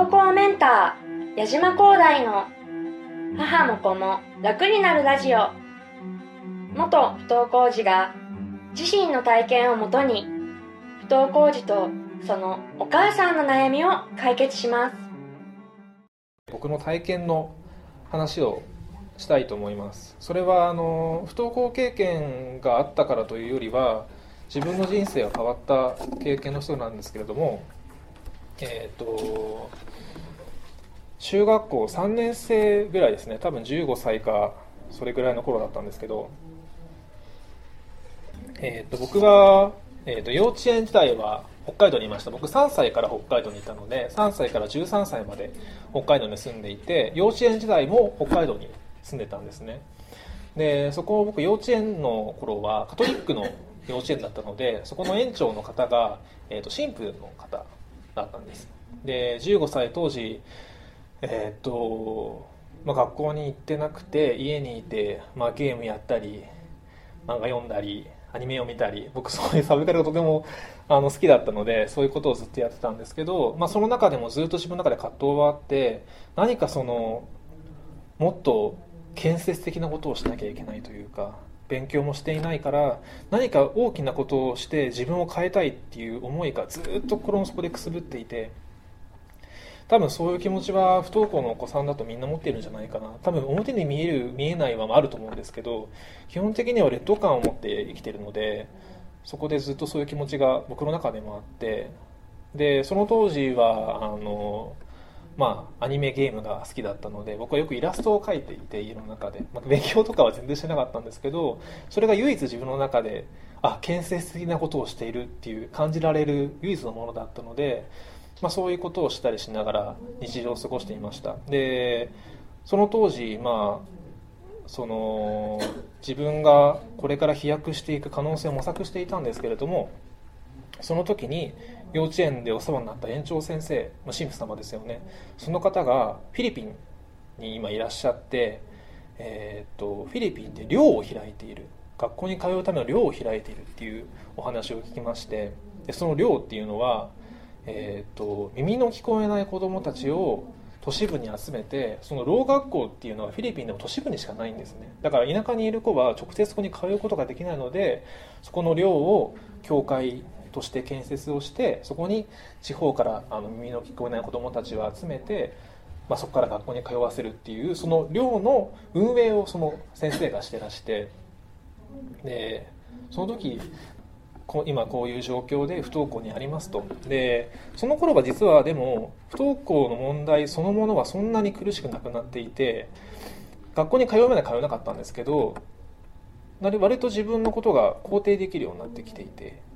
登校メンター矢島光大の母も子も楽になるラジオ。元不登校児が自身の体験をもとに不登校児とそのお母さんの悩みを解決します。僕の体験の話をしたいと思います。それはあの不登校経験があったからというよりは自分の人生が変わった経験の人なんですけれどもえっ、ー、と中学校3年生ぐらいですね。多分15歳かそれぐらいの頃だったんですけど、えー、と僕が、えー、と幼稚園時代は北海道にいました。僕3歳から北海道にいたので3歳から13歳まで北海道に住んでいて幼稚園時代も北海道に住んでたんですね。でそこ僕幼稚園の頃はカトリックの幼稚園だったのでそこの園長の方が、えー、と神父の方だったんです。で15歳当時えー、っと、まあ、学校に行ってなくて家にいて、まあ、ゲームやったり漫画読んだりアニメを見たり僕そういうサブカルがとてもあの好きだったのでそういうことをずっとやってたんですけど、まあ、その中でもずっと自分の中で葛藤はあって何かそのもっと建設的なことをしなきゃいけないというか勉強もしていないから何か大きなことをして自分を変えたいっていう思いがずっと心の底でくすぶっていて多分そういう気持ちは不登校のお子さんだとみんな持ってるんじゃないかな。多分表に見える見えないはあると思うんですけど基本的には劣等感を持って生きてるのでそこでずっとそういう気持ちが僕の中でもあってでその当時はあのまあ、アニメゲームが好きだったので僕はよくイラストを描いていて家の中で、まあ、勉強とかは全然してなかったんですけどそれが唯一自分の中であ建設的なことをしているっていう感じられる唯一のものだったのでまあ、そういうことをしたりしながら日常を過ごしていました。でその当時まあその自分がこれから飛躍していく可能性を模索していたんですけれどもその時に幼稚園でお世話になった園長先生神父様ですよね。その方がフィリピンに今いらっしゃって、えー、っとフィリピンで寮を開いている。学校に通うための寮を開いているっていうお話を聞きましてでその寮っていうのはえーと、耳の聞こえない子どもたちを都市部に集めてそのろう学校っていうのはフィリピンでも都市部にしかないんですね。だから田舎にいる子は直接そこに通うことができないのでそこの寮を教会として建設をしてそこに地方からあの耳の聞こえない子どもたちを集めて、まあ、そこから学校に通わせるっていうその寮の運営をその先生がしてらしてでその時今こういう状況で不登校にありますと。でその頃は実はでも不登校の問題そのものはそんなに苦しくなくなっていて学校に通うまで通えなかったんですけど割と自分のことが肯定できるようになってきていて。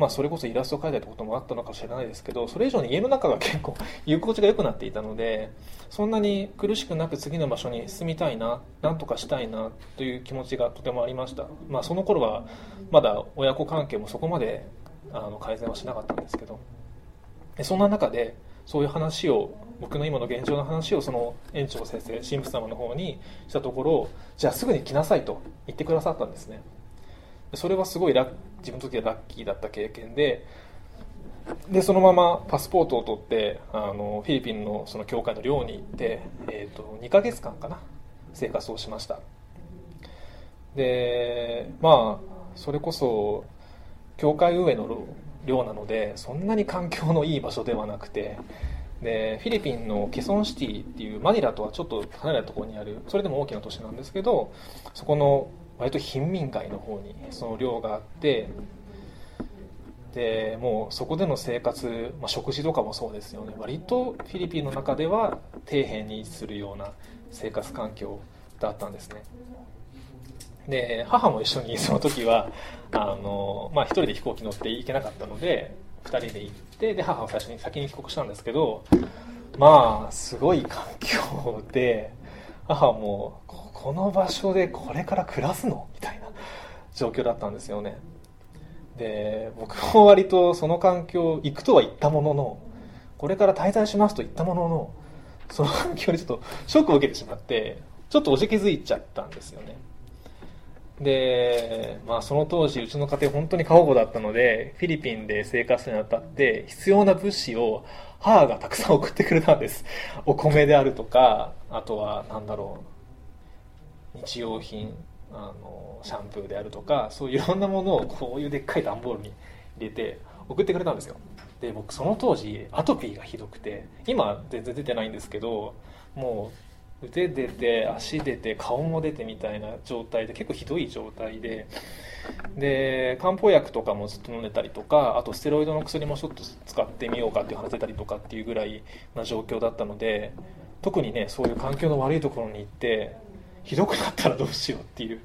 まあ、それこそイラストを描いたりこともあったのかもしれないですけどそれ以上に家の中が結構居心地が良くなっていたのでそんなに苦しくなく次の場所に住みたいななんとかしたいなという気持ちがとてもありました、まあ、その頃はまだ親子関係もそこまであの改善はしなかったんですけど。でそんな中でそういう話を僕の今の現状の話をその園長先生神父様の方にしたところじゃあすぐに来なさいと言ってくださったんですね。それはすごいラ自分にとってはラッキーだった経験ででそのままパスポートを取ってあのフィリピンのその教会の寮に行って、えーと、2ヶ月間かな生活をしました。でまあそれこそ教会運営の寮なのでそんなに環境のいい場所ではなくてでフィリピンのケソンシティっていうマニラとはちょっと離れたところにあるそれでも大きな都市なんですけどそこの割と貧民街の方にその寮があってでもうそこでの生活、まあ、食事とかもそうですよね。割とフィリピンの中では底辺に位置するような生活環境だったんですね。で母も一緒にその時はあの、まあ、1人で飛行機乗って行けなかったので2人で行ってで母は最初に先に帰国したんですけどまあすごい環境で母もこの場所でこれから暮らすの？みたいな状況だったんですよね。で僕も割とその環境行くとは言ったもののこれから滞在しますと言ったもののその環境にちょっとショックを受けてしまってちょっとおじけづいちゃったんですよね。で、まあ、その当時うちの家庭本当に過保護だったのでフィリピンで生活するにあたって必要な物資を母がたくさん送ってくれたんです。お米であるとかあとは何だろう日用品あのシャンプーであるとかそういろんなものをこういうでっかい段ボールに入れて送ってくれたんですよ。で僕その当時アトピーがひどくて今全然出てないんですけどもう腕出て足出て顔も出てみたいな状態で結構ひどい状態でで漢方薬とかもずっと飲んでたりとかあとステロイドの薬もちょっと使ってみようかっていう話出たりとかっていうぐらいな状況だったので特にねそういう環境の悪いところに行ってひどくなったらどうしようっていう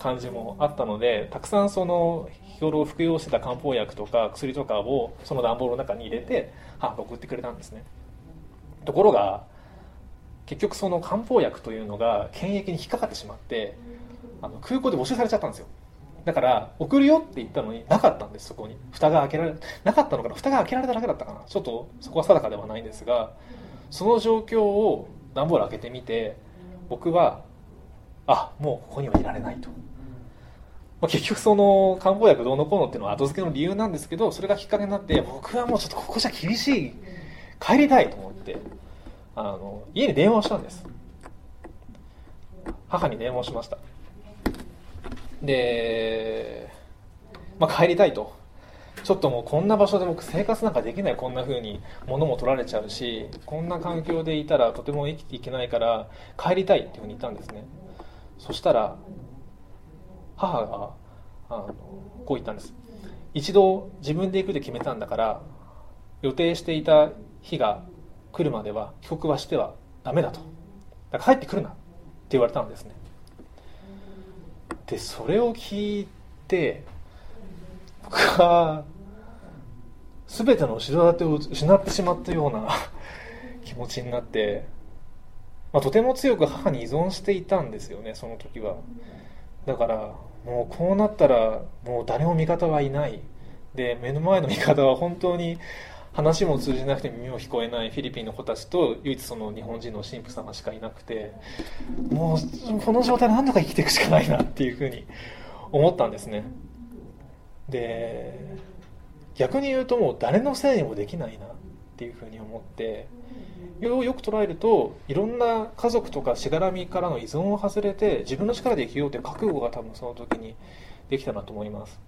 感じもあったのでたくさんその日頃服用してた漢方薬とか薬とかをその段ボールの中に入れて母が送ってくれたんですね。ところが結局その漢方薬というのが検疫に引っかかってしまってあの空港で募集されちゃったんですよ。だから送るよって言ったのになかったんですそこに。蓋が開けられなかったのかな？蓋が開けられただけだったかな？ちょっとそこは定かではないんですがその状況を段ボール開けてみて僕はあもうここにはいられないと、まあ、結局その漢方薬どうのこうのっていうのは後付けの理由なんですけどそれがきっかけになって僕はもうちょっとここじゃ厳しい帰りたいと思ってあの家に電話をしたんです。母に電話をしました。で、まあ、帰りたいと。ちょっともうこんな場所で僕生活なんかできない。こんな風に物も取られちゃうしこんな環境でいたらとても生きていけないから帰りたいっていうふうに言ったんですね。そしたら母があのこう言ったんです。一度自分で行くと決めたんだから予定していた日が来るまでは帰国はしてはダメだと。だから帰ってくるなって言われたんですね。でそれを聞いて僕は全ての後ろ盾を失ってしまったような気持ちになって、まあ、とても強く母に依存していたんですよねその時は。だからもうこうなったらもう誰も味方はいない。で目の前の味方は本当に話も通じなくて耳も聞こえないフィリピンの子たちと唯一その日本人の神父様しかいなくてもうこの状態何とか生きていくしかないなっていうふうに思ったんですね。で逆に言うともう誰のせいにもできないな。っていうふうに思ってよよく捉えるといろんな家族とかしがらみからの依存を外れて自分の力で生きようという覚悟が多分その時にできたなと思います。